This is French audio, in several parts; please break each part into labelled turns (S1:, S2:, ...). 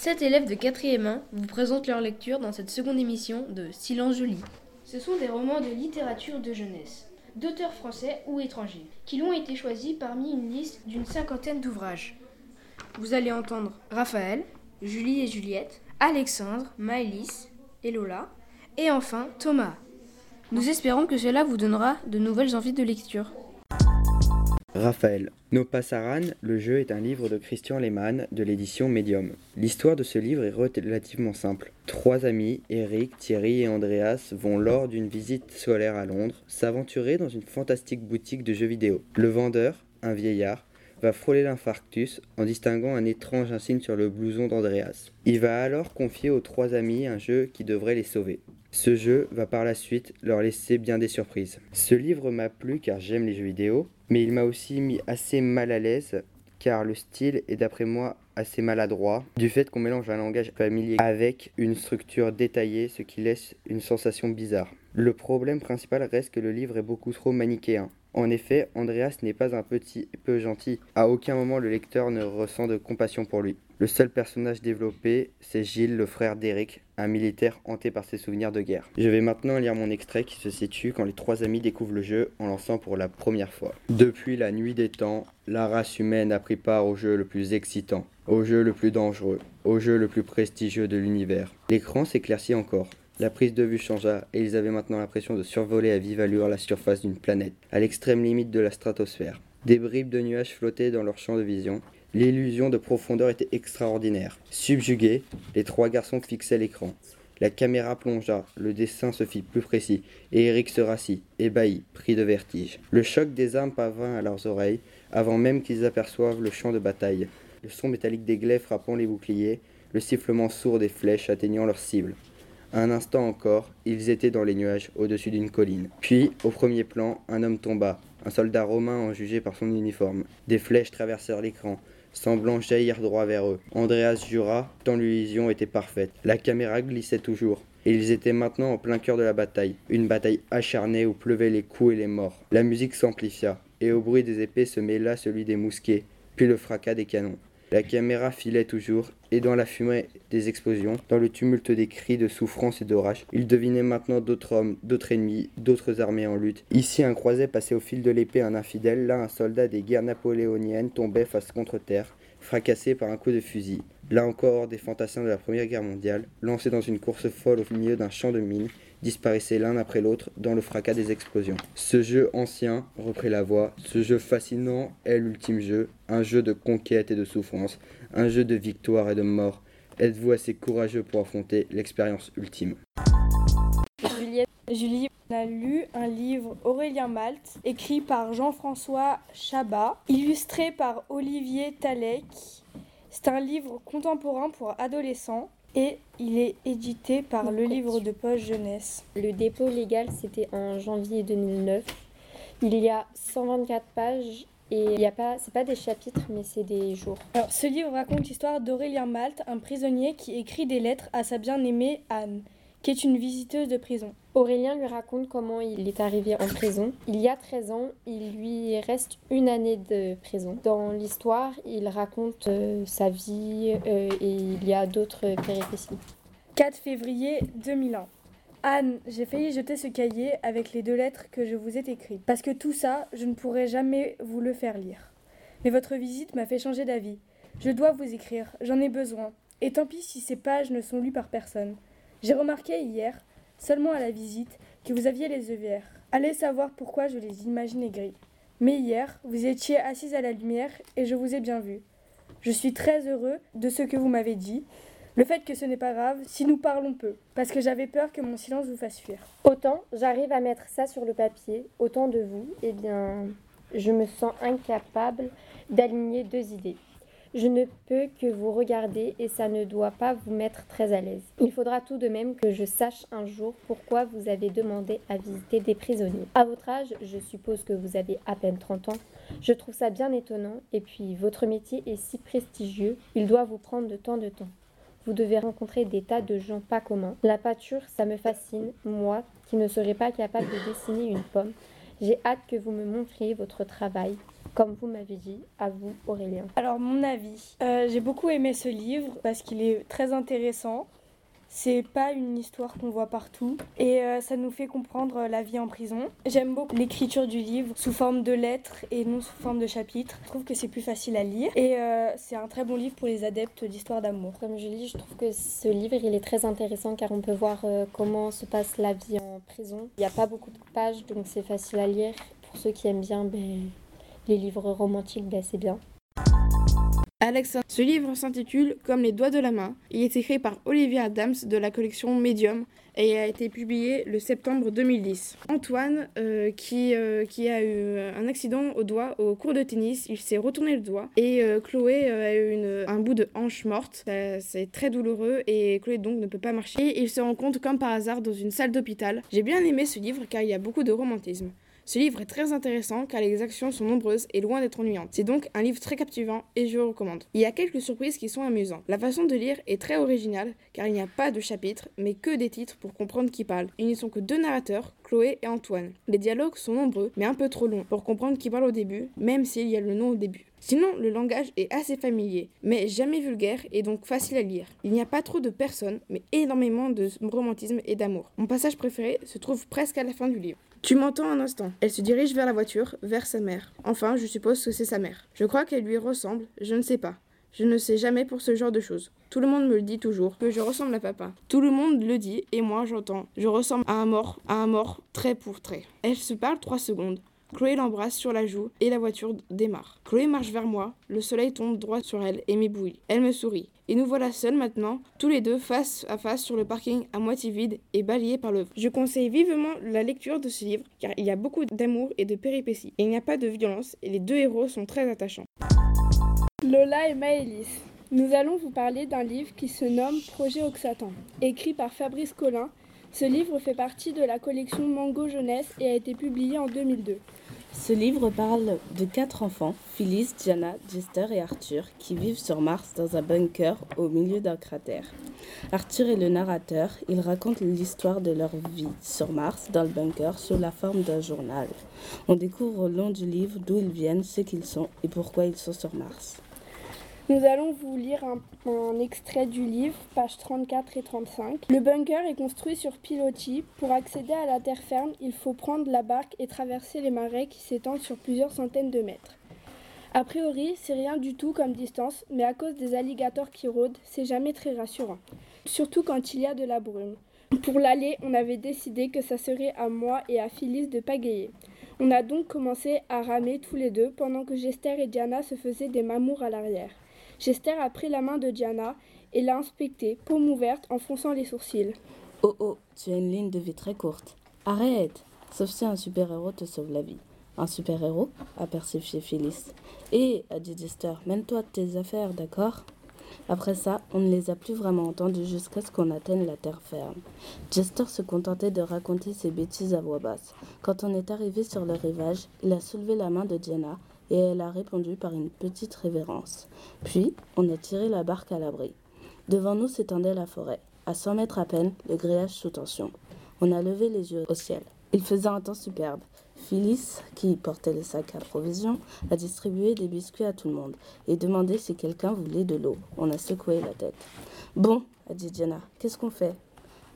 S1: Sept élèves de 4e 1 vous présentent leur lecture dans cette seconde émission de Silence Joli. Ce sont des romans de littérature de jeunesse, d'auteurs français ou étrangers, qui l'ont été choisis parmi une liste d'une cinquantaine d'ouvrages. Vous allez entendre Raphaël, Julie et Juliette, Alexandre, Maëlys et Lola, et enfin Thomas. Nous espérons que cela vous donnera de nouvelles envies de lecture.
S2: Raphaël. No Passaran, le jeu est un livre de Christian Lehmann de l'édition Medium. L'histoire de ce livre est relativement simple. Trois amis, Eric, Thierry et Andreas, vont lors d'une visite scolaire à Londres s'aventurer dans une fantastique boutique de jeux vidéo. Le vendeur, un vieillard, va frôler l'infarctus en distinguant un étrange insigne sur le blouson d'Andreas. Il va alors confier aux trois amis un jeu qui devrait les sauver. Ce jeu va par la suite leur laisser bien des surprises. Ce livre m'a plu car j'aime les jeux vidéo, mais il m'a aussi mis assez mal à l'aise car le style est d'après moi assez maladroit du fait qu'on mélange un langage familier avec une structure détaillée, ce qui laisse une sensation bizarre. Le problème principal reste que le livre est beaucoup trop manichéen. En effet, Andreas n'est pas un petit peu gentil. À aucun moment le lecteur ne ressent de compassion pour lui. Le seul personnage développé, c'est Gilles, le frère d'Eric, un militaire hanté par ses souvenirs de guerre. Je vais maintenant lire mon extrait qui se situe quand les trois amis découvrent le jeu en lançant pour la première fois. Depuis la nuit des temps, la race humaine a pris part au jeu le plus excitant, au jeu le plus dangereux, au jeu le plus prestigieux de l'univers. L'écran s'éclaircit encore. La prise de vue changea et ils avaient maintenant l'impression de survoler à vive allure la surface d'une planète, à l'extrême limite de la stratosphère. Des bribes de nuages flottaient dans leur champ de vision L'illusion de profondeur était extraordinaire. Subjugués, les trois garçons fixaient l'écran. La caméra plongea, le dessin se fit plus précis, et Eric se rassit, ébahi, pris de vertige. Le choc des armes parvint à leurs oreilles, avant même qu'ils aperçoivent le champ de bataille. Le son métallique des glaives frappant les boucliers, le sifflement sourd des flèches atteignant leur cible. Un instant encore, ils étaient dans les nuages, au-dessus d'une colline. Puis, au premier plan, un homme tomba, un soldat romain en jugé par son uniforme. Des flèches traversèrent l'écran, semblant jaillir droit vers eux. Andreas jura, tant l'illusion était parfaite. La caméra glissait toujours. Ils étaient maintenant en plein cœur de la bataille. Une bataille acharnée où pleuvaient les coups et les morts. La musique s'amplifia, et au bruit des épées se mêla celui des mousquets, puis le fracas des canons. La caméra filait toujours, et dans la fumée des explosions, dans le tumulte des cris de souffrance et d'orage, il devinait maintenant d'autres hommes, d'autres ennemis, d'autres armées en lutte. Ici, un croisé passait au fil de l'épée un infidèle, là, un soldat des guerres napoléoniennes tombait face contre terre, fracassé par un coup de fusil. Là encore, des fantassins de la Première Guerre mondiale, lancés dans une course folle au milieu d'un champ de mines, disparaissaient l'un après l'autre dans le fracas des explosions. Ce jeu ancien, reprit la voix, ce jeu fascinant est l'ultime jeu, un jeu de conquête et de souffrance, un jeu de victoire et de mort. Êtes-vous assez courageux pour affronter l'expérience ultime?
S3: Juliette, Julie a lu un livre Aurélien Malte, écrit par Jean-François Chabat, illustré par Olivier Talek. C'est un livre contemporain pour adolescents et il est édité par le livre de poche jeunesse.
S4: Le dépôt légal, c'était en janvier 2009. Il y a 124 pages et il y a pas, c'est pas des chapitres, mais c'est des jours.
S3: Alors, ce livre raconte l'histoire d'Aurélien Malte, un prisonnier qui écrit des lettres à sa bien-aimée Anne, qui est une visiteuse de prison.
S4: Aurélien lui raconte comment il est arrivé en prison. Il y a 13 ans, il lui reste une année de prison. Dans l'histoire, il raconte euh, sa vie euh, et il y a d'autres péripéties.
S3: 4 février 2001. Anne, j'ai failli jeter ce cahier avec les deux lettres que je vous ai écrites, parce que tout ça, je ne pourrai jamais vous le faire lire. Mais votre visite m'a fait changer d'avis. Je dois vous écrire, j'en ai besoin. Et tant pis si ces pages ne sont lues par personne. J'ai remarqué hier, seulement à la visite, que vous aviez les yeux verts. Allez savoir pourquoi je les imaginais gris. Mais hier, vous étiez assise à la lumière et je vous ai bien vu. Je suis très heureux de ce que vous m'avez dit. Le fait que ce n'est pas grave si nous parlons peu, parce que j'avais peur que mon silence vous fasse fuir.
S4: Autant j'arrive à mettre ça sur le papier, autant de vous, eh bien, je me sens incapable d'aligner deux idées. Je ne peux que vous regarder et ça ne doit pas vous mettre très à l'aise. Il faudra tout de même que je sache un jour pourquoi vous avez demandé à visiter des prisonniers. À votre âge, je suppose que vous avez à peine 30 ans. Je trouve ça bien étonnant et puis votre métier est si prestigieux, il doit vous prendre de temps de temps. Vous devez rencontrer des tas de gens pas communs. La pâture, ça me fascine, moi qui ne serais pas capable de dessiner une pomme. J'ai hâte que vous me montriez votre travail comme vous m'avez dit. À vous, Aurélien.
S3: Alors, mon avis, euh, j'ai beaucoup aimé ce livre parce qu'il est très intéressant. C'est pas une histoire qu'on voit partout et euh, ça nous fait comprendre la vie en prison. J'aime beaucoup l'écriture du livre sous forme de lettres et non sous forme de chapitres. Je trouve que c'est plus facile à lire et euh, c'est un très bon livre pour les adeptes d'histoire d'amour.
S4: Comme je dis, je trouve que ce livre il est très intéressant car on peut voir euh, comment se passe la vie en prison. Il n'y a pas beaucoup de pages donc c'est facile à lire. Pour ceux qui aiment bien ben, les livres romantiques, bien.
S5: Alexandre. Ce livre s'intitule Comme les doigts de la main. Il est écrit par Olivier Adams de la collection Medium et a été publié le septembre 2010. Antoine, euh, qui, euh, qui a eu un accident au doigt au cours de tennis, il s'est retourné le doigt et euh, Chloé a eu un bout de hanche morte. C'est très douloureux et Chloé donc ne peut pas marcher. Et il se rencontre comme par hasard dans une salle d'hôpital. J'ai bien aimé ce livre car il y a beaucoup de romantisme. Ce livre est très intéressant car les actions sont nombreuses et loin d'être ennuyantes. C'est donc un livre très captivant et je le recommande. Il y a quelques surprises qui sont amusantes. La façon de lire est très originale car il n'y a pas de chapitres mais que des titres pour comprendre qui parle. Ils ne sont que deux narrateurs, Chloé et Antoine. Les dialogues sont nombreux mais un peu trop longs pour comprendre qui parle au début, même s'il y a le nom au début. Sinon, le langage est assez familier, mais jamais vulgaire et donc facile à lire. Il n'y a pas trop de personnes, mais énormément de romantisme et d'amour. Mon passage préféré se trouve presque à la fin du livre. Tu m'entends un instant. Elle se dirige vers la voiture, vers sa mère. Enfin, je suppose que c'est sa mère. Je crois qu'elle lui ressemble, je ne sais pas. Je ne sais jamais pour ce genre de choses. Tout le monde me le dit toujours, que je ressemble à papa. Tout le monde le dit, et moi j'entends. Je ressemble à un mort, à un mort, trait pour trait. Elle se parle trois secondes. Chloé l'embrasse sur la joue et la voiture démarre. Chloé marche vers moi, le soleil tombe droit sur elle et m'éblouit. Elle me sourit. Et nous voilà seuls maintenant, tous les deux face à face sur le parking à moitié vide et balayé par le vent. Je conseille vivement la lecture de ce livre car il y a beaucoup d'amour et de péripéties. Il n'y a pas de violence et les deux héros sont très attachants.
S6: Lola et Maëlys. Nous allons vous parler d'un livre qui se nomme Projet Oxatan, écrit par Fabrice Collin. Ce livre fait partie de la collection Mango Jeunesse et a été publié en 2002.
S7: Ce livre parle de quatre enfants, Phyllis, Diana, Jester et Arthur, qui vivent sur Mars dans un bunker au milieu d'un cratère. Arthur est le narrateur, il raconte l'histoire de leur vie sur Mars dans le bunker sous la forme d'un journal. On découvre au long du livre d'où ils viennent, ce qu'ils sont et pourquoi ils sont sur Mars.
S6: Nous allons vous lire un, extrait du livre, pages 34 et 35. Le bunker est construit sur pilotis. Pour accéder à la terre ferme, il faut prendre la barque et traverser les marais qui s'étendent sur plusieurs centaines de mètres. A priori, c'est rien du tout comme distance, mais à cause des alligators qui rôdent, c'est jamais très rassurant. Surtout quand il y a de la brume. Pour l'aller, on avait décidé que ça serait à moi et à Phyllis de pagayer. On a donc commencé à ramer tous les deux pendant que Gester et Diana se faisaient des mamours à l'arrière. Gester a pris la main de Diana et l'a inspectée, paume ouverte, en fronçant les sourcils.
S7: Oh oh, tu as une ligne de vie très courte. Arrête Sauf si un super-héros te sauve la vie. Un super-héros a persécuté Phyllis. Et, a dit Jester, mène-toi tes affaires, d'accord? Après ça, on ne les a plus vraiment entendus jusqu'à ce qu'on atteigne la terre ferme. Jester se contentait de raconter ses bêtises à voix basse. Quand on est arrivé sur le rivage, il a soulevé la main de Diana et elle a répondu par une petite révérence. Puis, on a tiré la barque à l'abri. Devant nous s'étendait la forêt. À 100 mètres à peine, le grillage sous tension. On a levé les yeux au ciel. Il faisait un temps superbe. Phyllis, qui portait le sac à provisions, a distribué des biscuits à tout le monde et demandé si quelqu'un voulait de l'eau. On a secoué la tête. Bon, a dit Jenna, qu'est-ce qu'on fait?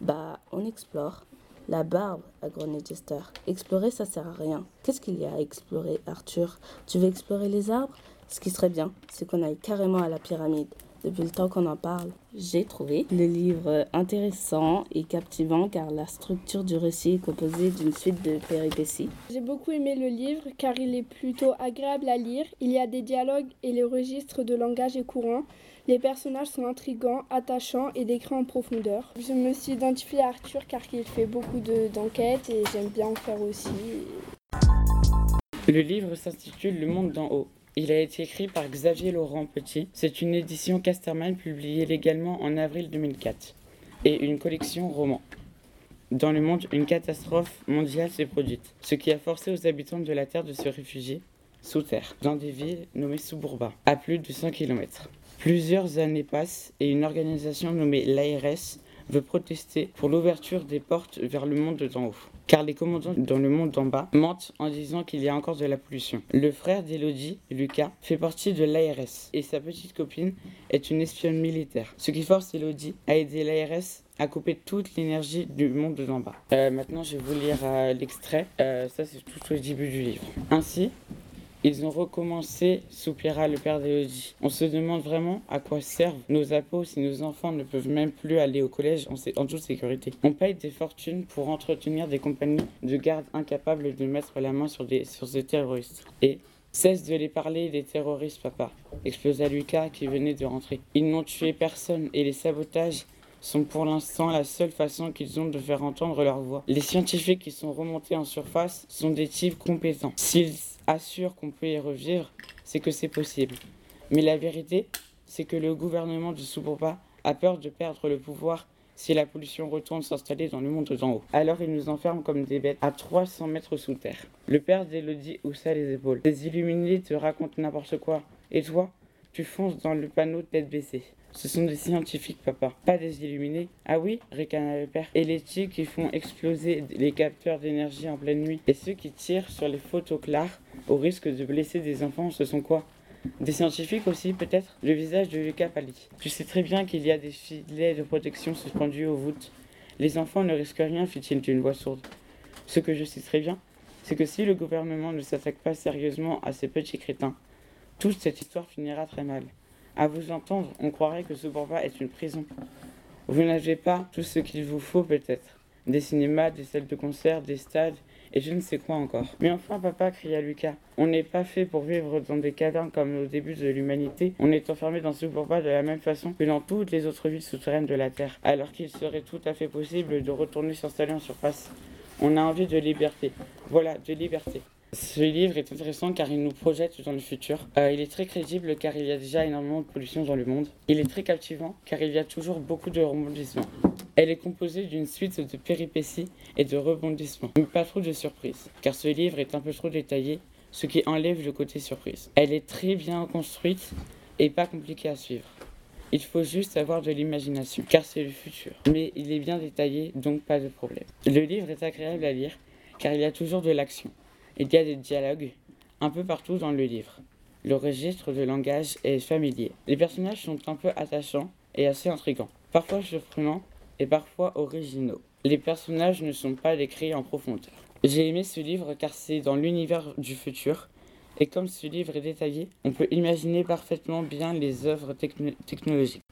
S7: Bah, on explore. La barbe, grogné Jester. Explorer, ça sert à rien. Qu'est-ce qu'il y a à explorer, Arthur? Tu veux explorer les arbres? Ce qui serait bien, c'est qu'on aille carrément à la pyramide. Depuis le temps qu'on en parle, j'ai trouvé le livre intéressant et captivant car la structure du récit est composée d'une suite de péripéties.
S6: J'ai beaucoup aimé le livre car il est plutôt agréable à lire. Il y a des dialogues et le registre de langage est courant. Les personnages sont intrigants, attachants et décrits en profondeur. Je me suis identifiée à Arthur car il fait beaucoup d'enquêtes et j'aime bien en faire aussi.
S8: Le livre s'intitule Le monde d'en haut. Il a été écrit par Xavier Laurent Petit. C'est une édition Casterman publiée légalement en avril 2004 et une collection roman. Dans le monde, une catastrophe mondiale s'est produite, ce qui a forcé aux habitants de la Terre de se réfugier sous terre, dans des villes nommées Suburba, à plus de 100 km. Plusieurs années passent et une organisation nommée l'ARS veut protester pour l'ouverture des portes vers le monde d'en haut. Car les commandants dans le monde d'en bas mentent en disant qu'il y a encore de la pollution. Le frère d'Elodie, Lucas, fait partie de l'ARS et sa petite copine est une espionne militaire, ce qui force Elodie à aider l'ARS à couper toute l'énergie du monde d'en bas. Euh, maintenant, je vais vous lire euh, l'extrait. Euh, ça, c'est tout au début du livre. Ainsi, ils ont recommencé, soupira le père d'Elodie. On se demande vraiment à quoi servent nos appos si nos enfants ne peuvent même plus aller au collège en, toute sécurité. On paye des fortunes pour entretenir des compagnies de gardes incapables de mettre la main sur des, sur des terroristes. Et Cesse de les parler des terroristes, papa, explosa Lucas qui venait de rentrer. Ils n'ont tué personne et les sabotages sont pour l'instant la seule façon qu'ils ont de faire entendre leur voix. Les scientifiques qui sont remontés en surface sont des types compétents. S'ils assurent qu'on peut y revivre, c'est que c'est possible. Mais la vérité, c'est que le gouvernement de Subopa a peur de perdre le pouvoir si la pollution retourne s'installer dans le monde d'en haut. Alors il nous enferme comme des bêtes à 300 mètres sous terre. Le père d'Elodie haussa les épaules. Des illuminés te racontent n'importe quoi. Et toi, tu fonces dans le panneau tête baissée. Ce sont des scientifiques, papa, pas des illuminés. Ah oui, ricana le père. Et les types qui font exploser les capteurs d'énergie en pleine nuit. Et ceux qui tirent sur les photos claires au risque de blesser des enfants, ce sont quoi? Des scientifiques aussi, peut-être? Le visage de Lucas pâlit. Tu sais très bien qu'il y a des filets de protection suspendus aux voûtes. Les enfants ne risquent rien, fit-il d'une voix sourde. Ce que je sais très bien, c'est que si le gouvernement ne s'attaque pas sérieusement à ces petits crétins, toute cette histoire finira très mal. À vous entendre, on croirait que ce bourgeois est une prison. Vous n'avez pas tout ce qu'il vous faut peut-être. Des cinémas, des salles de concert, des stades, et je ne sais quoi encore. Mais enfin, papa, cria Lucas, on n'est pas fait pour vivre dans des cavernes comme au début de l'humanité. On est enfermé dans ce bourgeois de la même façon que dans toutes les autres villes souterraines de la Terre, alors qu'il serait tout à fait possible de retourner s'installer en surface. On a envie de liberté. Voilà, de liberté. Ce livre est intéressant car il nous projette dans le futur. Euh, il est très crédible car il y a déjà énormément de pollution dans le monde. Il est très captivant car il y a toujours beaucoup de rebondissements. Elle est composée d'une suite de péripéties et de rebondissements, mais pas trop de surprises, car ce livre est un peu trop détaillé, ce qui enlève le côté surprise. Elle est très bien construite et pas compliquée à suivre. Il faut juste avoir de l'imagination, car c'est le futur. Mais il est bien détaillé, donc pas de problème. Le livre est agréable à lire, car il y a toujours de l'action. Il y a des dialogues un peu partout dans le livre. Le registre de langage est familier. Les personnages sont un peu attachants et assez intrigants, parfois surprenants et parfois originaux. Les personnages ne sont pas décrits en profondeur. J'ai aimé ce livre car c'est dans l'univers du futur et comme ce livre est détaillé, on peut imaginer parfaitement bien les œuvres technologiques.